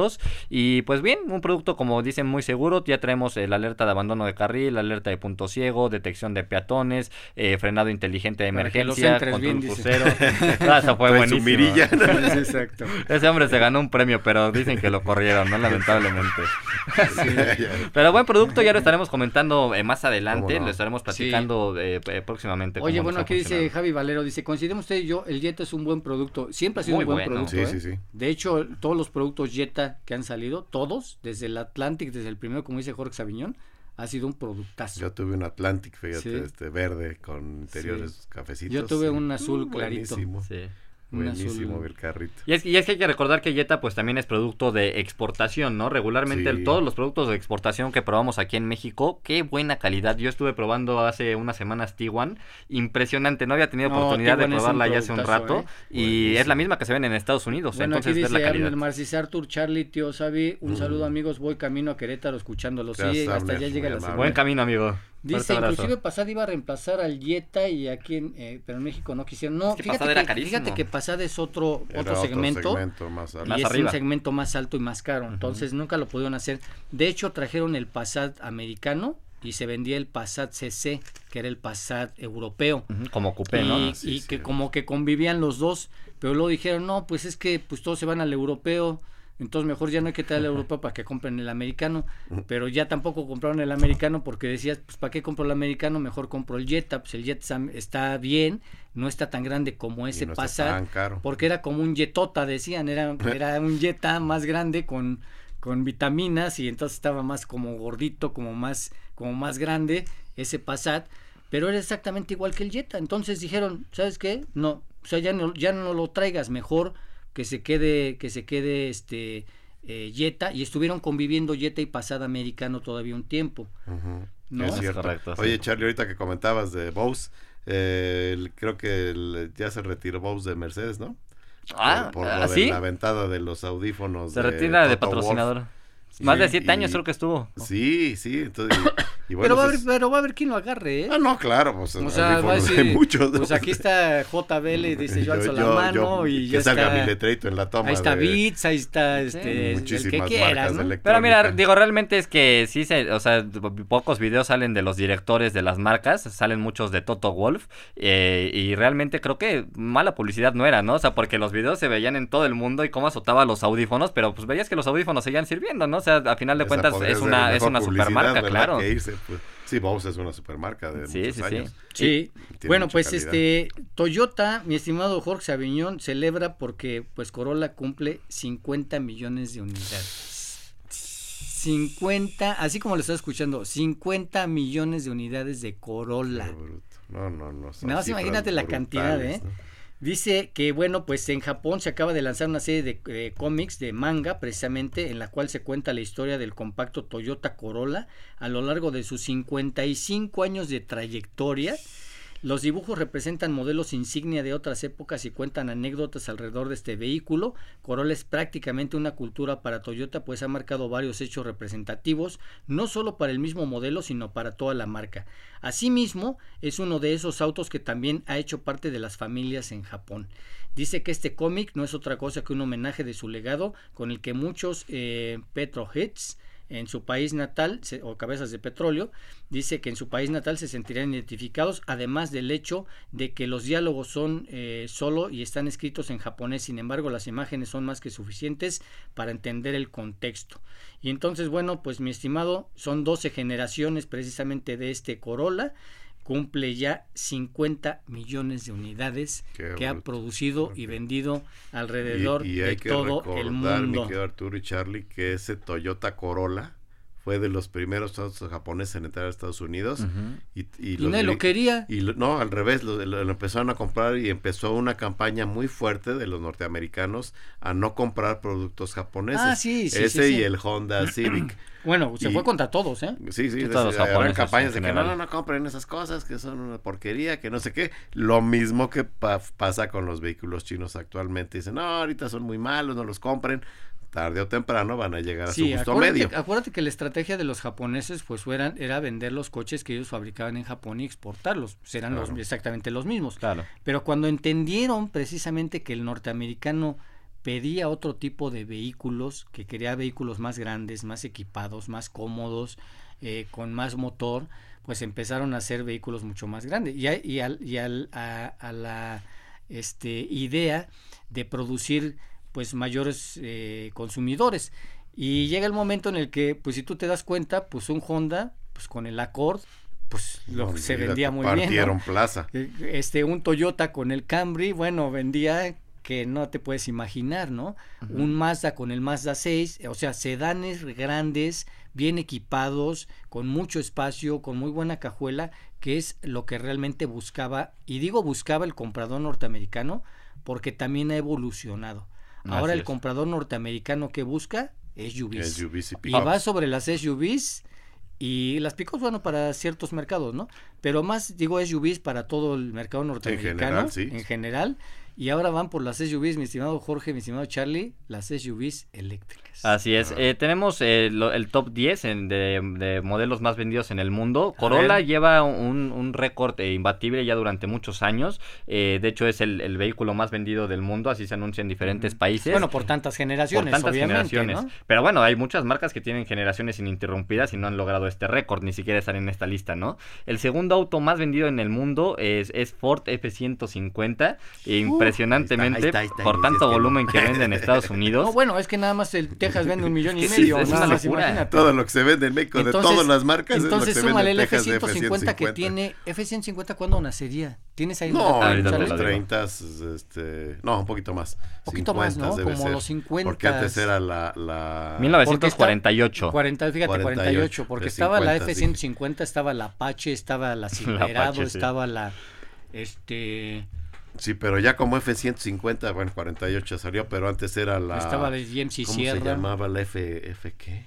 Y pues bien, un producto, como dicen, muy seguro. Ya traemos el alerta de abandono de carril, alerta de punto ciego, detección de peatones, eh, frenado inteligente de emergencia, control crucero. ah, eso fue buenísimo. Mirilla, Exacto. Ese hombre se ganó un premio, pero dicen que lo corrieron, ¿no? Lamentablemente. pero buen producto, ya lo estaremos comentando eh, más adelante, lo estaremos platicando eh, próximamente. Oye, bueno, aquí dice Javi Valero, dice, consideramos usted y yo, el Jetta es un buen producto. Siempre ha sido un buen producto. Sí, sí, sí. De hecho, todos los productos Jetta que han salido, todos, desde el Atlantic, desde el primero, como dice Jorge Sabiñón, ha sido un productazo. Yo tuve un Atlantic, fíjate, este verde con interiores cafecitos. Yo tuve un azul mm, clarito. Sí. Buenísimo el carrito. Y es, y es, que hay que recordar que Jetta pues también es producto de exportación, ¿no? Regularmente todos los productos de exportación que probamos aquí en México, qué buena calidad. Yo estuve probando hace unas semanas T1, impresionante, no había tenido oportunidad de probarla ya hace un rato ¿eh? y es la misma que se ven en Estados Unidos, bueno, entonces aquí dice la calidad. Marcis Arthur, Charlie, tío Sabi, un saludo amigos, voy camino a Querétaro escuchándolo. Sí, hasta allá llega la Buen camino, amigo. Dice, inclusive Pasad iba a reemplazar al Jetta y aquí en, eh, pero en México no quisieron. No, fíjate, que, fíjate que Pasad es otro, otro segmento, más y es un segmento más alto y más caro. Entonces nunca lo pudieron hacer. De hecho, trajeron el Passat americano y se vendía el Passat CC, que era el Passat europeo. Como coupé, ¿no? Y, y que como que convivían los dos, pero luego dijeron, no, pues es que pues todos se van al europeo entonces mejor ya no hay que traer a Europa para que compren el americano, pero ya tampoco compraron el americano porque decías, pues ¿para qué compro el americano? Mejor compro el Jetta, pues el Jetta está bien, no está tan grande como ese no porque era como un Jetota, decían, era, era un Jetta más grande con, con vitaminas y entonces estaba más como gordito, como más, como más grande ese Passat, pero era exactamente igual que el Jetta, entonces dijeron, ¿sabes qué? No, o sea, ya no, ya no lo traigas, mejor que se quede, que se quede este eh, Jetta, y estuvieron conviviendo Jetta y Pasada Americano todavía un tiempo. ¿no? Es cierto. Oye, Charlie, ahorita que comentabas de Bose, eh, creo que ya se retiró Bose de Mercedes, ¿no? Ah, por, lo ¿ah, de la ventada de los audífonos. Se retira de patrocinador. Más de siete años creo que estuvo. Sí, sí. Entonces, pero, va a haber, pero va a haber quien lo agarre, ¿eh? Ah, no, claro. Pues, o sea, va a decir, muchos, pues aquí está JBL y dice yo alzo la mano y ya salga mi letrito en la toma. Ahí está Beats, ahí está este, el que quiera, ¿no? Pero mira, digo, realmente es que sí, se, o sea, pocos videos salen de los directores de las marcas, salen muchos de Toto Wolf eh, y realmente creo que mala publicidad no era, ¿no? O sea, porque los videos se veían en todo el mundo y cómo azotaba los audífonos, pero pues veías que los audífonos seguían sirviendo, ¿no? O sea, a final de cuentas es una, es una supermarca, claro. Pues. Sí, Bose es una supermarca de sí, sí, años. Sí, sí. Bueno, pues este Toyota, mi estimado Jorge Aviñón, celebra porque pues Corolla cumple 50 millones de unidades. 50, así como lo está escuchando, 50 millones de unidades de Corolla. No, no, no. Nada más imagínate la cantidad, ¿eh? Dice que, bueno, pues en Japón se acaba de lanzar una serie de, cómics de manga, precisamente, en la cual se cuenta la historia del compacto Toyota Corolla a lo largo de sus 55 años de trayectoria los dibujos representan modelos insignia de otras épocas y cuentan anécdotas alrededor de este vehículo. Corolla es prácticamente una cultura para Toyota, pues ha marcado varios hechos representativos, no solo para el mismo modelo, sino para toda la marca. Asimismo, es uno de esos autos que también ha hecho parte de las familias en Japón. Dice que este cómic no es otra cosa que un homenaje de su legado, con el que muchos eh, Petroheads en su país natal, o cabezas de petróleo, dice que en su país natal se sentirían identificados, además del hecho de que los diálogos son eh, solo y están escritos en japonés, sin embargo las imágenes son más que suficientes para entender el contexto. Y entonces, bueno, pues mi estimado, son 12 generaciones precisamente de este Corolla, cumple ya 50 millones de unidades que ha producido y vendido alrededor de todo el mundo. Mi Arturo y Charlie, que ese Toyota Corolla fue de los primeros japoneses en entrar a Estados Unidos. Y, y, lo quería. Y no, al revés, lo, empezaron a comprar y empezó una campaña muy fuerte de los norteamericanos a no comprar productos japoneses. Ah, sí, sí. Ese y el Honda Civic. Bueno, se fue contra todos, ¿eh? Sí, sí, todos los campañas de que no, no, no compren esas cosas, que son una porquería, que no sé qué. Lo mismo que pasa con los vehículos chinos actualmente. Dicen, no, ahorita son muy malos, no los compren tarde o temprano van a llegar a su justo medio. Acuérdate que la estrategia de los japoneses pues eran, era vender los coches que ellos fabricaban en Japón y exportarlos, serán los, exactamente los mismos. Claro. Pero cuando entendieron precisamente que el norteamericano pedía otro tipo de vehículos, que quería vehículos más grandes, más equipados, más cómodos, eh, con más motor, pues empezaron a hacer vehículos mucho más grandes. Y, y, al, y al, a, la este, idea de producir pues mayores eh, consumidores. Y llega el momento en el que, pues si tú te das cuenta, pues un Honda, pues con el Accord, pues lo se vendía muy bien. Partieron plaza. Eh, este, un Toyota con el Camry, bueno, vendía que no te puedes imaginar, ¿no? Un Mazda con el Mazda 6, o sea, sedanes grandes, bien equipados, con mucho espacio, con muy buena cajuela, que es lo que realmente buscaba, y digo buscaba el comprador norteamericano, porque también ha evolucionado. Ahora el comprador norteamericano que busca es SUVs. y, va sobre las SUVs y las picos, bueno, para ciertos mercados, ¿no? Pero más, digo, SUVs para todo el mercado norteamericano. En general, En general y ahora van por las SUVs, mi estimado Jorge, mi estimado Charlie, las SUVs eléctricas. Así es. Eh, tenemos eh, el top 10 de, modelos más vendidos en el mundo. Corolla lleva un, récord eh, imbatible ya durante muchos años. de hecho, es el, vehículo más vendido del mundo, así se anuncia en diferentes países. Bueno, por tantas generaciones. Por tantas generaciones. Pero bueno, hay muchas marcas que tienen generaciones ininterrumpidas y no han logrado este récord, ni siquiera estar en esta lista, ¿no? El segundo auto más vendido en el mundo es, Ford F-150 impresionantemente por tanto volumen que vende en Estados Unidos. No, bueno, es que nada más el Texas vende un millón y medio, nada más imagínate. Todo lo que se vende en México de todas las marcas entonces, es lo que el F-150 que tiene, F-150 ¿cuándo nacería? ¿Tienes ahí? No, en los 30, este, no, un poquito más. Un poquito más, ¿no? Como los 50. Porque antes era la... la... 1948. 40, fíjate, 48, porque estaba la F-150, estaba la Apache, estaba la Silverado, estaba la... Este... Sí, pero ya como F-150, bueno, 48 salió, pero antes era la... Estaba de GMC ¿Cómo se llamaba la F, F qué?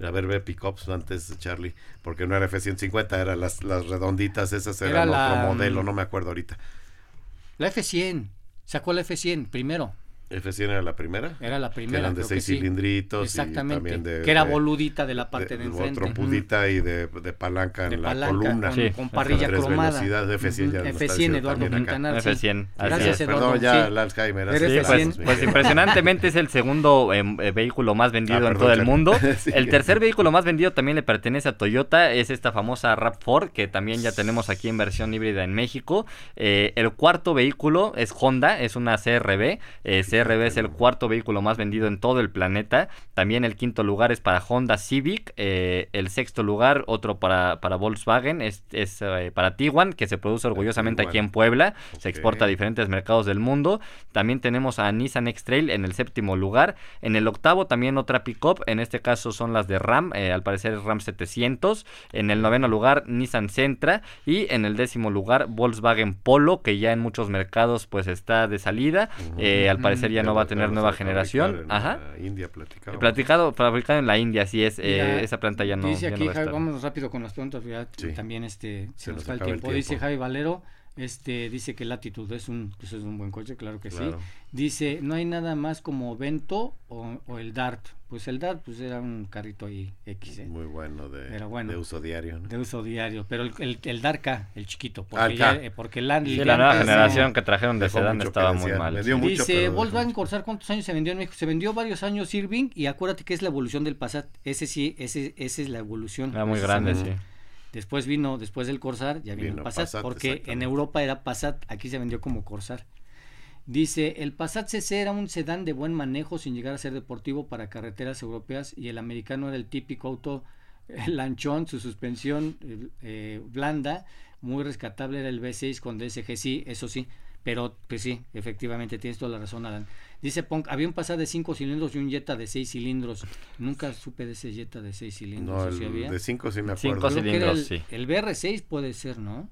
A ver, ve pickups antes, Charlie, porque no era F-150, eran las, las redonditas, esas eran era otro modelo, no me acuerdo ahorita. La F-100, sacó la F-100 primero. F100 era la primera. Era la primera. Que eran de seis cilindritos. Exactamente. Y también que era boludita de la parte de, de enfrente. Trompudita y de, de, palanca en la columna. Con, con parrilla cromada. F100, ya F100, Eduardo Quintanar. F100. Gracias, Eduardo. Perdón, ya el Alzheimer. Pues, pues, impresionantemente es el segundo eh, vehículo más vendido ah, en todo el mundo. sí. El tercer vehículo más vendido también le pertenece a Toyota. Es esta famosa RAV4 que también ya tenemos aquí en versión híbrida en México. Eh, el cuarto vehículo es Honda. Es una CRB. Eh, CRB es el cuarto vehículo más vendido en todo el planeta. También el quinto lugar es para Honda Civic. Eh, el sexto lugar, otro para, para Volkswagen, es, es eh, para Tiguan, que se produce orgullosamente aquí en Puebla. Se exporta a diferentes mercados del mundo. También tenemos a Nissan X-Trail en el séptimo lugar. En el octavo también otra pickup. En este caso son las de Ram. Eh, al parecer es Ram 700. En el noveno lugar Nissan Sentra. Y en el décimo lugar Volkswagen Polo, que ya en muchos mercados pues está de salida. al parecer ya no va a tener nueva generación. Ajá. India platicado. Platicado, fabricado en la India, así es. Eh, esa planta ya no. Dice aquí, no Javi, vamos rápido con las preguntas, también este, se, nos, va el tiempo. Dice Javi Valero, este, dice que Latitud es un, pues es un buen coche, claro que sí. Dice, no hay nada más como Vento o, o, el Dart. Pues el Dart pues era un carrito ahí X. ¿eh? Muy bueno de, bueno, de uso diario. ¿no? De uso diario, pero el, el, el Darka, el chiquito, porque, ya, eh, porque el, sí, la nueva generación que trajeron de sedán estaba muy mal. Dice, Volkswagen Corsair, ¿cuántos años se vendió en México? Se vendió varios años Irving y acuérdate que es la evolución del Passat. Ese sí, ese, ese es la evolución. Era muy grande, sí. Después vino, después del Corsair, ya vino, el Passat, porque en Europa era Passat, aquí se vendió como Corsair. Dice, el Passat CC era un sedán de buen manejo sin llegar a ser deportivo para carreteras europeas y el americano era el típico auto lanchón, su suspensión eh, blanda, muy rescatable era el V6 con DSG, sí, eso sí, pero pues sí, efectivamente tienes toda la razón, Alan. Dice Punk, había un Passat de 5 cilindros y un Jetta de 6 cilindros. Nunca supe de ese Jetta de 6 cilindros. No, el de 5 sí me acuerdo. 5 cilindros, el, sí. El BR6 puede ser, ¿no?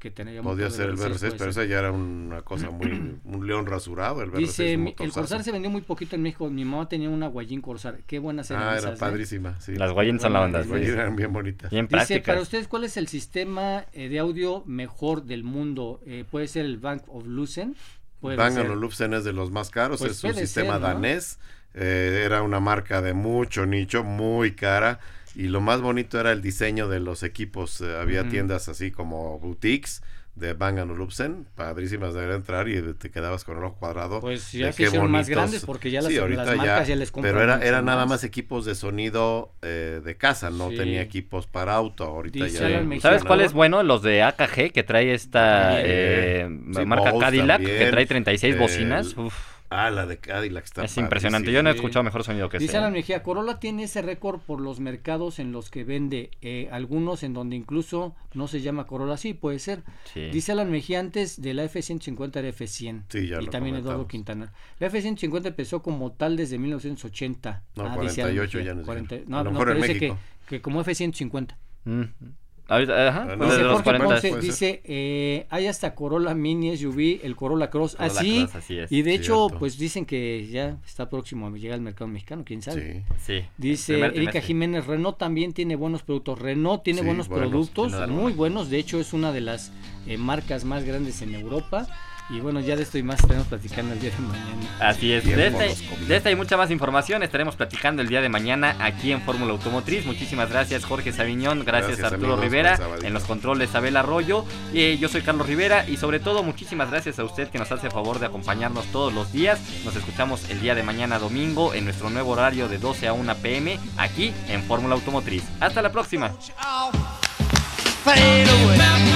Que tenía Podía ser el BR6, pero ese ya era una cosa muy. un león rasurado. El BR6, Dice: El Corsar se vendió muy poquito en México. Mi mamá tenía una Guayín Corsar. Qué buenas eran Ah, esas, era ¿eh? padrísima. Sí. Las Guayín son la onda. Las Guayín eran bien bonitas. Bien Dice: prácticas. Para ustedes, ¿cuál es el sistema eh, de audio mejor del mundo? Eh, ¿Puede ser el Bank of Lucen? Bang Olufsen es de los más caros, Pues es un sistema ser, ¿no? danés, eh, era una marca de mucho nicho, muy cara, y lo más bonito era el diseño de los equipos, eh, había tiendas así como boutiques de Bang Olufsen, padrísimas de entrar y te quedabas con el ojo cuadrado. Pues ya se hicieron más grandes porque ya las, Sí, las ahorita marcas ya, les compran Pero era, era nada más equipos de sonido eh, de casa, no Sí. tenía equipos para auto. Ahorita ya. ¿Sabes cuál es bueno? Los de AKG que trae esta eh, Sí, marca Bose Cadillac también. que trae 36 El- bocinas. Uf, Ah, la de Cadillac está es impresionante. Yo no he escuchado mejor sonido que Dice ese. Alan Mejía, Corolla tiene ese récord por los mercados en los que vende, eh, algunos en donde incluso no se llama Corolla, sí, puede ser. Sí. Dice Alan Mejía, antes de la F-150 era F-100. Sí, ya y lo también Eduardo comentamos. Quintana. La F-150 empezó como tal desde 1980. No, Ah, dice Alan 48 Mejía, ya nos 40 dijeron. no, A lo no, mejor en pero dice que, México. que como F-150. Mm. Ahorita, ajá, pues Dice los Jorge 40. Ponce, dice, eh, hay hasta Corolla Mini SUV, el Corolla Cross. Corolla así, Cross, así es. y de hecho, Cierto. pues dicen que ya está próximo a llegar al mercado mexicano, quién sabe. Sí. Sí. Dice Erika. Jiménez, Renault también tiene buenos productos. Renault tiene Sí, buenos, buenos, productos, muy buenos. De hecho, es una de las eh, marcas más grandes en Europa. Y bueno, ya de esto y más estaremos platicando el día de mañana. Así es, de esta, de esta y mucha más información estaremos platicando el día de mañana aquí en Fórmula Automotriz. Muchísimas gracias Jorge Sabiñón, gracias, Gracias, Arturo amigos, Rivera, en los controles Abel Arroyo. Eh, yo soy Carlos Rivera y sobre todo muchísimas gracias a usted que nos hace favor de acompañarnos todos los días. Nos escuchamos el día de mañana domingo en nuestro nuevo horario de 12 a 1 pm aquí en Fórmula Automotriz. Hasta la próxima. fade away.